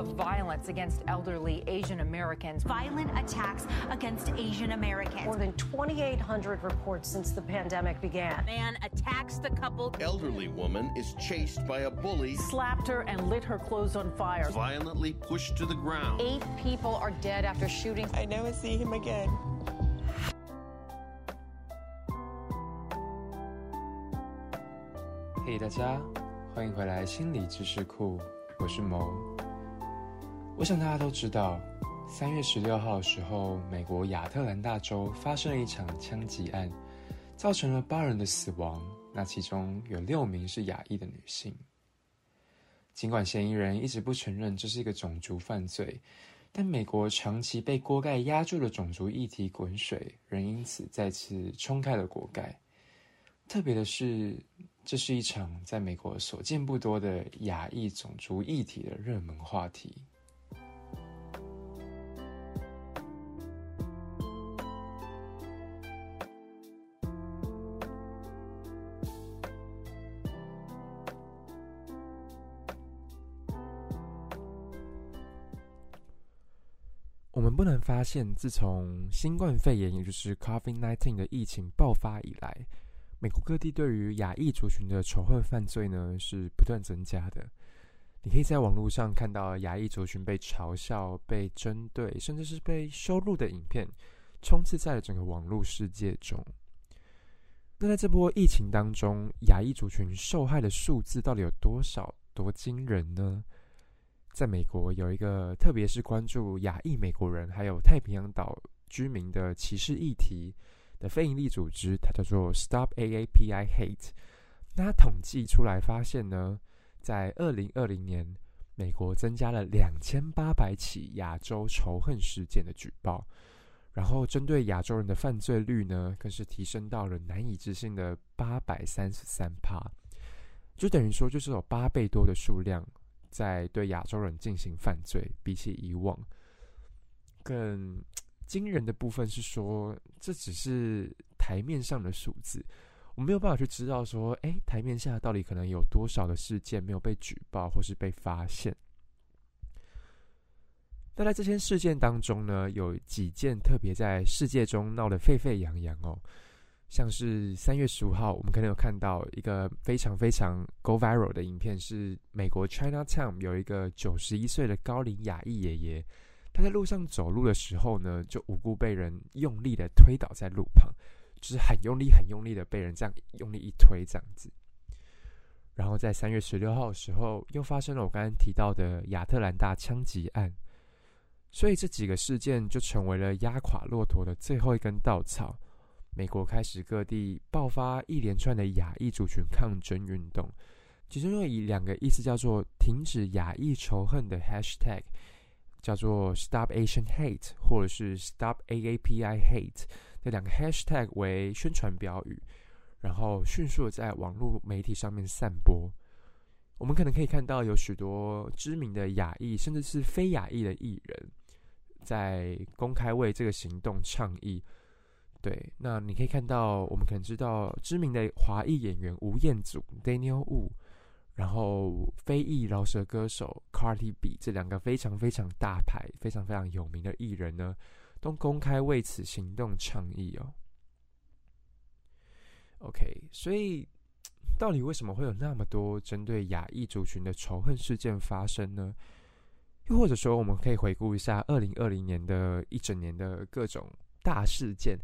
of violence against elderly Asian Americans. Violent attacks against Asian Americans. More than 2,800 reports since the pandemic began. Man attacks the couple. Elderly woman is chased by a bully, Slapped her and lit her clothes on fire. violently pushed to the ground. Eight people are dead after shooting. I never see him again. 嘿，大家，欢迎回来心理知识库，我是谋。 我想大家都知道，三月十六号的时候，美国亚特兰大州发生了一场枪击案，造成了八人的死亡，那其中有六名是亚裔的女性。尽管嫌疑人一直不承认这是一个种族犯罪，但美国长期被锅盖压住的种族议题滚水，仍因此再次冲开了锅盖。特别的是，这是一场在美国所见不多的亚裔种族议题的热门话题。发现，自从新冠肺炎，也就是 COVID-19 的疫情爆发以来，美国各地对于亚裔族群的仇恨犯罪呢是不断增加的。你可以在网络上看到亚裔族群被嘲笑、被针对，甚至是被羞辱的影片，充斥在了整个网络世界中。那在这波疫情当中，亚裔族群受害的数字到底有多少、多惊人呢？在美国有一个，特别是关注亚裔美国人还有太平洋岛居民的歧视议题的非营利组织，它叫做 Stop AAPI Hate。那统计出来发现呢，在二零二零年，美国增加了两千八百起亚洲仇恨事件的举报，然后针对亚洲人的犯罪率呢，更是提升到了难以置信的八百三十三趴，就等于说就是有八倍多的数量。在对亚洲人进行犯罪，比起以往更惊人的部分是说，这只是台面上的数字，我没有办法去知道说，哎，台面下到底可能有多少的事件没有被举报或是被发现。那在这些事件当中呢，有几件特别在世界中闹得沸沸扬扬哦。像是三月十五号，我们可能有看到一个非常非常 go viral 的影片，是美国 Chinatown 有一个九十一岁的高龄亚裔爷爷，他在路上走路的时候呢，就无辜被人用力的推倒在路旁，就是很用力、很用力的被人这样用力一推这样子。然后在三月十六号的时候，又发生了我刚刚提到的亚特兰大枪击案，所以这几个事件就成为了压垮骆驼的最后一根稻草。美国开始各地爆发一连串的亚裔族群抗争运动，其中又以两个意思叫做“停止亚裔仇恨”的 hashtag，叫做 “Stop Asian Hate” 或者是 “Stop AAPI Hate” 这两个 hashtag 为宣传标语，然后迅速的在网络媒体上面散播。我们可能可以看到有许多知名的亚裔，甚至是非亚裔的艺人，在公开为这个行动倡议。对，那你可以看到，我们可能知道知名的华裔演员吴彦祖 （Daniel Wu），然后非裔饶舌歌手 Cardi B 这两个非常非常大牌、非常非常有名的艺人呢，都公开为此行动倡议哦。OK，所以到底为什么会有那么多针对亚裔族群的仇恨事件发生呢？又或者说，我们可以回顾一下二零二零年的一整年的各种大事件。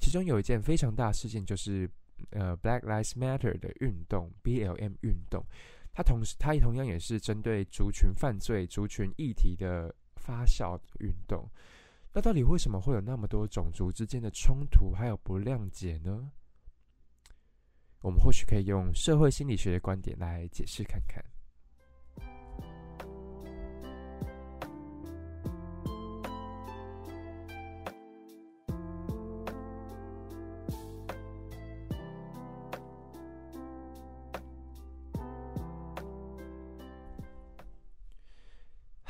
其中有一件非常大事件，就是呃，Black Lives Matter 的运动 （BLM 运动），它同时它同样也是针对族群犯罪、族群议题的发酵运动。那到底为什么会有那么多种族之间的冲突还有不谅解呢？我们或许可以用社会心理学的观点来解释看看。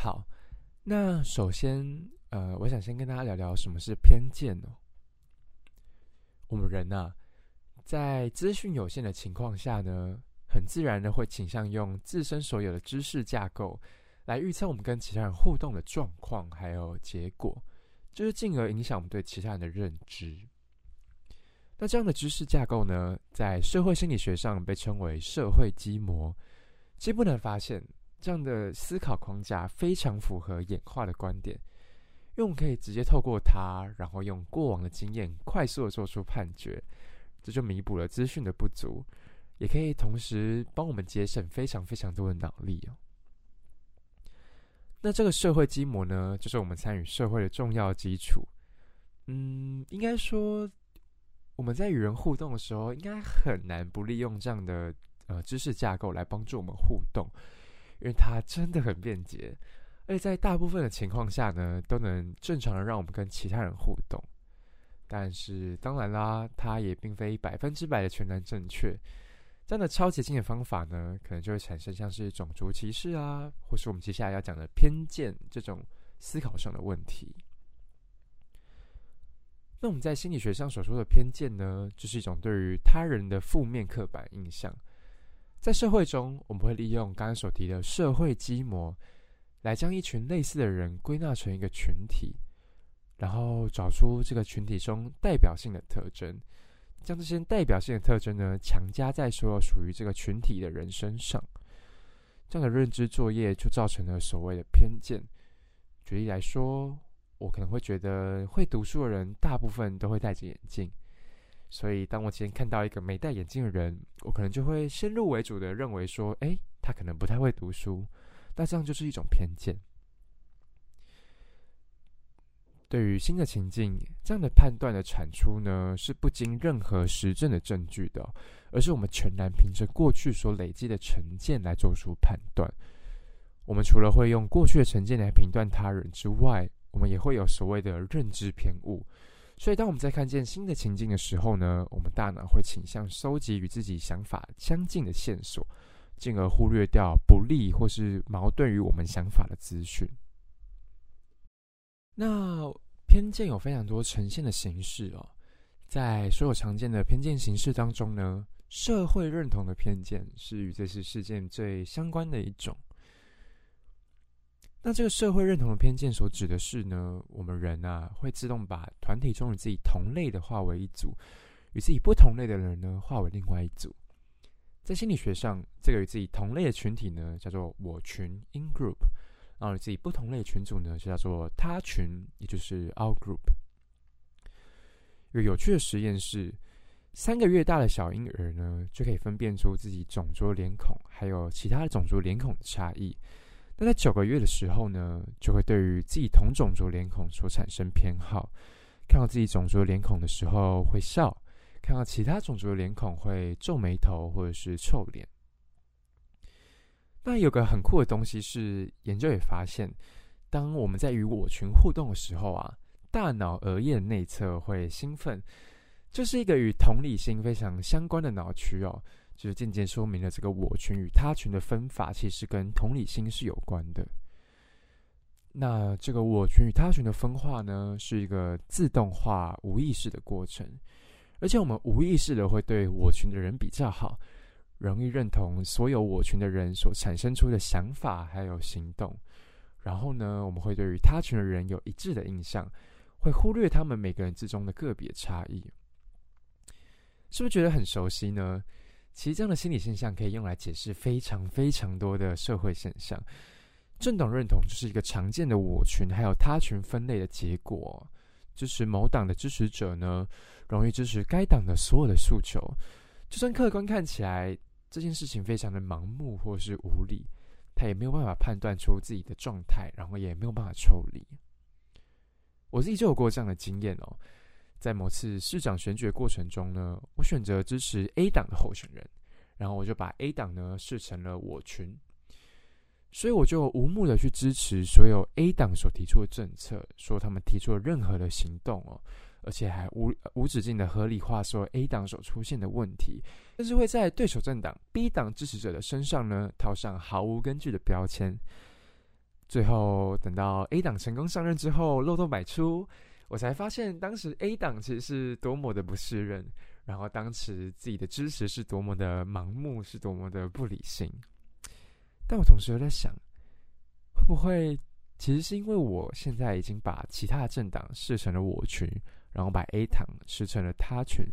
好，那首先，呃，我想先跟大家聊聊什么是偏见哦。我们人呐、在资讯有限的情况下呢，很自然的会倾向用自身所有的知识架构来预测我们跟其他人互动的状况还有结果，就是进而影响我们对其他人的认知。那这样的知识架构呢，在社会心理学上被称为社会基模。既不能发现，这样的思考框架非常符合演化的观点，因为我们可以直接透过它，然后用过往的经验快速的做出判决，这就弥补了资讯的不足，也可以同时帮我们节省非常非常多的脑力哦。那这个社会基模呢，就是我们参与社会的重要基础。嗯，应该说我们在与人互动的时候，应该很难不利用这样的呃知识架构来帮助我们互动，因为它真的很便捷，而且在大部分的情况下呢，都能正常的让我们跟其他人互动。但是当然啦，它也并非百分之百的全然正确。这样的超捷径的方法呢，可能就会产生像是种族歧视啊，或是我们接下来要讲的偏见这种思考上的问题。那我们在心理学上所说的偏见呢，就是一种对于他人的负面刻板印象。在社会中，我们会利用刚刚所提的社会基模，来将一群类似的人归纳成一个群体，然后找出这个群体中代表性的特征。将这些代表性的特征呢，强加在所有属于这个群体的人身上，这样的认知作业就造成了所谓的偏见。举例来说，我可能会觉得会读书的人大部分都会戴着眼镜，所以当我今天看到一个没戴眼镜的人，我可能就会先入为主的认为说，哎，他可能不太会读书。那这样就是一种偏见。对于新的情境，这样的判断的产出呢，是不经任何实证的证据的，而是我们全然凭着过去所累积的成见来做出判断。我们除了会用过去的成见来评断他人之外，我们也会有所谓的认知偏误。所以，当我们在看见新的情境的时候呢，我们大脑会倾向收集与自己想法相近的线索，进而忽略掉不利或是矛盾于我们想法的资讯。那偏见有非常多呈现的形式哦，在所有常见的偏见形式当中呢，社会认同的偏见是与这次事件最相关的一种。那这个社会认同的偏见所指的是呢，我们人啊会自动把团体中与自己同类的划为一组，与自己不同类的人呢划为另外一组。在心理学上，这个与自己同类的群体呢叫做我群 （in group）。然后自己不同类群组呢，就叫做他群，也就是 out group。有有趣的实验是，三个月大的小婴儿呢，就可以分辨出自己种族脸孔还有其他种族脸孔的差异。那在九个月的时候呢，就会对于自己同种族脸孔所产生偏好。看到自己种族脸孔的时候会笑，看到其他种族的脸孔会皱眉头或者是臭脸。那有个很酷的东西是，研究也发现，当我们在与我群互动的时候啊，大脑额叶内侧会兴奋，就是一个与同理心非常相关的脑区哦，就是渐渐说明了这个我群与他群的分法其实跟同理心是有关的。那这个我群与他群的分化呢，是一个自动化、无意识的过程，而且我们无意识的会对我群的人比较好。容易认同所有我群的人所产生出的想法还有行动，然后呢，我们会对于他群的人有一致的印象，会忽略他们每个人之中的个别差异。是不是觉得很熟悉呢？其实这样的心理现象可以用来解释非常非常多的社会现象。政党认同就是一个常见的我群还有他群分类的结果。支持某党的支持者呢，容易支持该党的所有的诉求，就算客观看起来。这件事情非常的盲目或是无理，他也没有办法判断出自己的状态，然后也没有办法抽离。我自己就有过这样的经验哦，在某次市长选举过程中呢，我选择支持 A 党的候选人，然后我就把 A 党呢视成了我群，所以我就无目的去支持所有 A 党所提出的政策，说他们提出了任何的行动哦。而且还无无止境的合理化说 A 党所出现的问题，甚至会在对手政党 B 党支持者的身上呢套上毫无根据的标签。最后等到 A 党成功上任之后，漏洞百出，我才发现当时 A 党其实是多么的不适任，然后当时自己的支持是多么的盲目，是多么的不理性。但我同时又在想，会不会其实是因为我现在已经把其他的政党设成了我群，然后把 A 党设成了他群，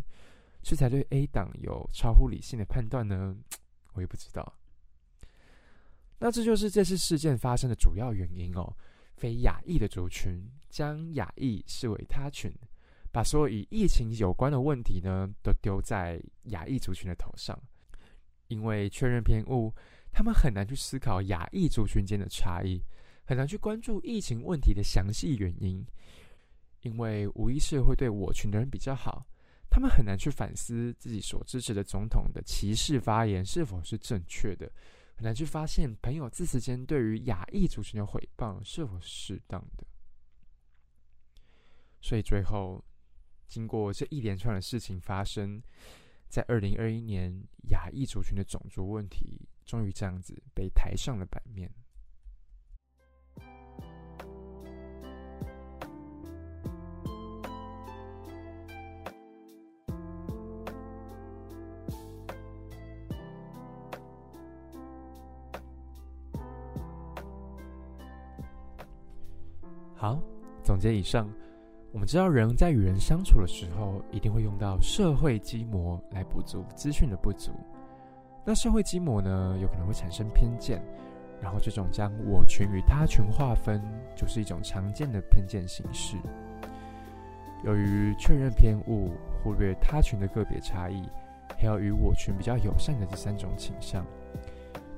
这才对 A 党有超乎理性的判断呢？我也不知道。那这就是这次事件发生的主要原因哦。非亚裔的族群将亚裔视为他群，把所有与疫情有关的问题呢，都丢在亚裔族群的头上。因为确认偏误，他们很难去思考亚裔族群间的差异，很难去关注疫情问题的详细原因。因为无疑是会对我群的人比较好，他们很难去反思自己所支持的总统的歧视发言是否是正确的。很难去发现朋友字词间对于亚裔族群的诽谤是否适当的，所以最后经过这一连串的事情发生，在二零二一年，亚裔族群的种族问题终于这样子被抬上了版面。好，总结以上，我们知道人在与人相处的时候，一定会用到社会基模来补足资讯的不足。那社会基模呢，有可能会产生偏见，然后这种将我群与他群划分，就是一种常见的偏见形式。由于确认偏误、忽略他群的个别差异，还有与我群比较友善的这三种倾向，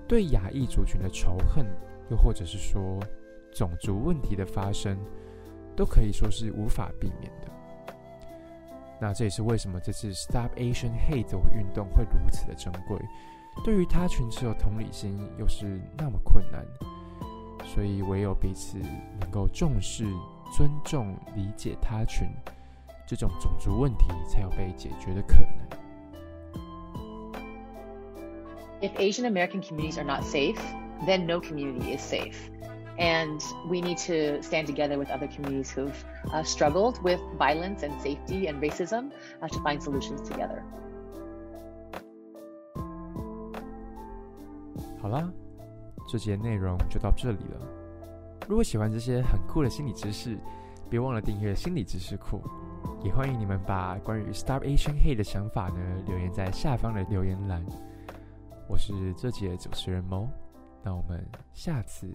对亚裔族群的仇恨，又或者是说。种族问题的发生，都可以说是无法避免的。那这也是为什么这次 Stop Asian Hate 运动会如此的珍贵。对于他群持有同理心，又是那么困难，所以唯有彼此能够重视、尊重、理解他群，这种种族问题才有被解决的可能。If Asian American communities are not safe, then no community is safe. And we need to stand together with other communities who've struggled with violence and safety and racism to find solutions together. 好啦，这节内容就到这里了。如果喜欢这些很酷的心理知识，别忘了订阅心理知识库。也欢迎你们把关于 Stop Asian Hate 的想法呢留言在下方的留言栏。我是这节主持人 Mo，，那我们下次。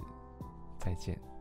再见。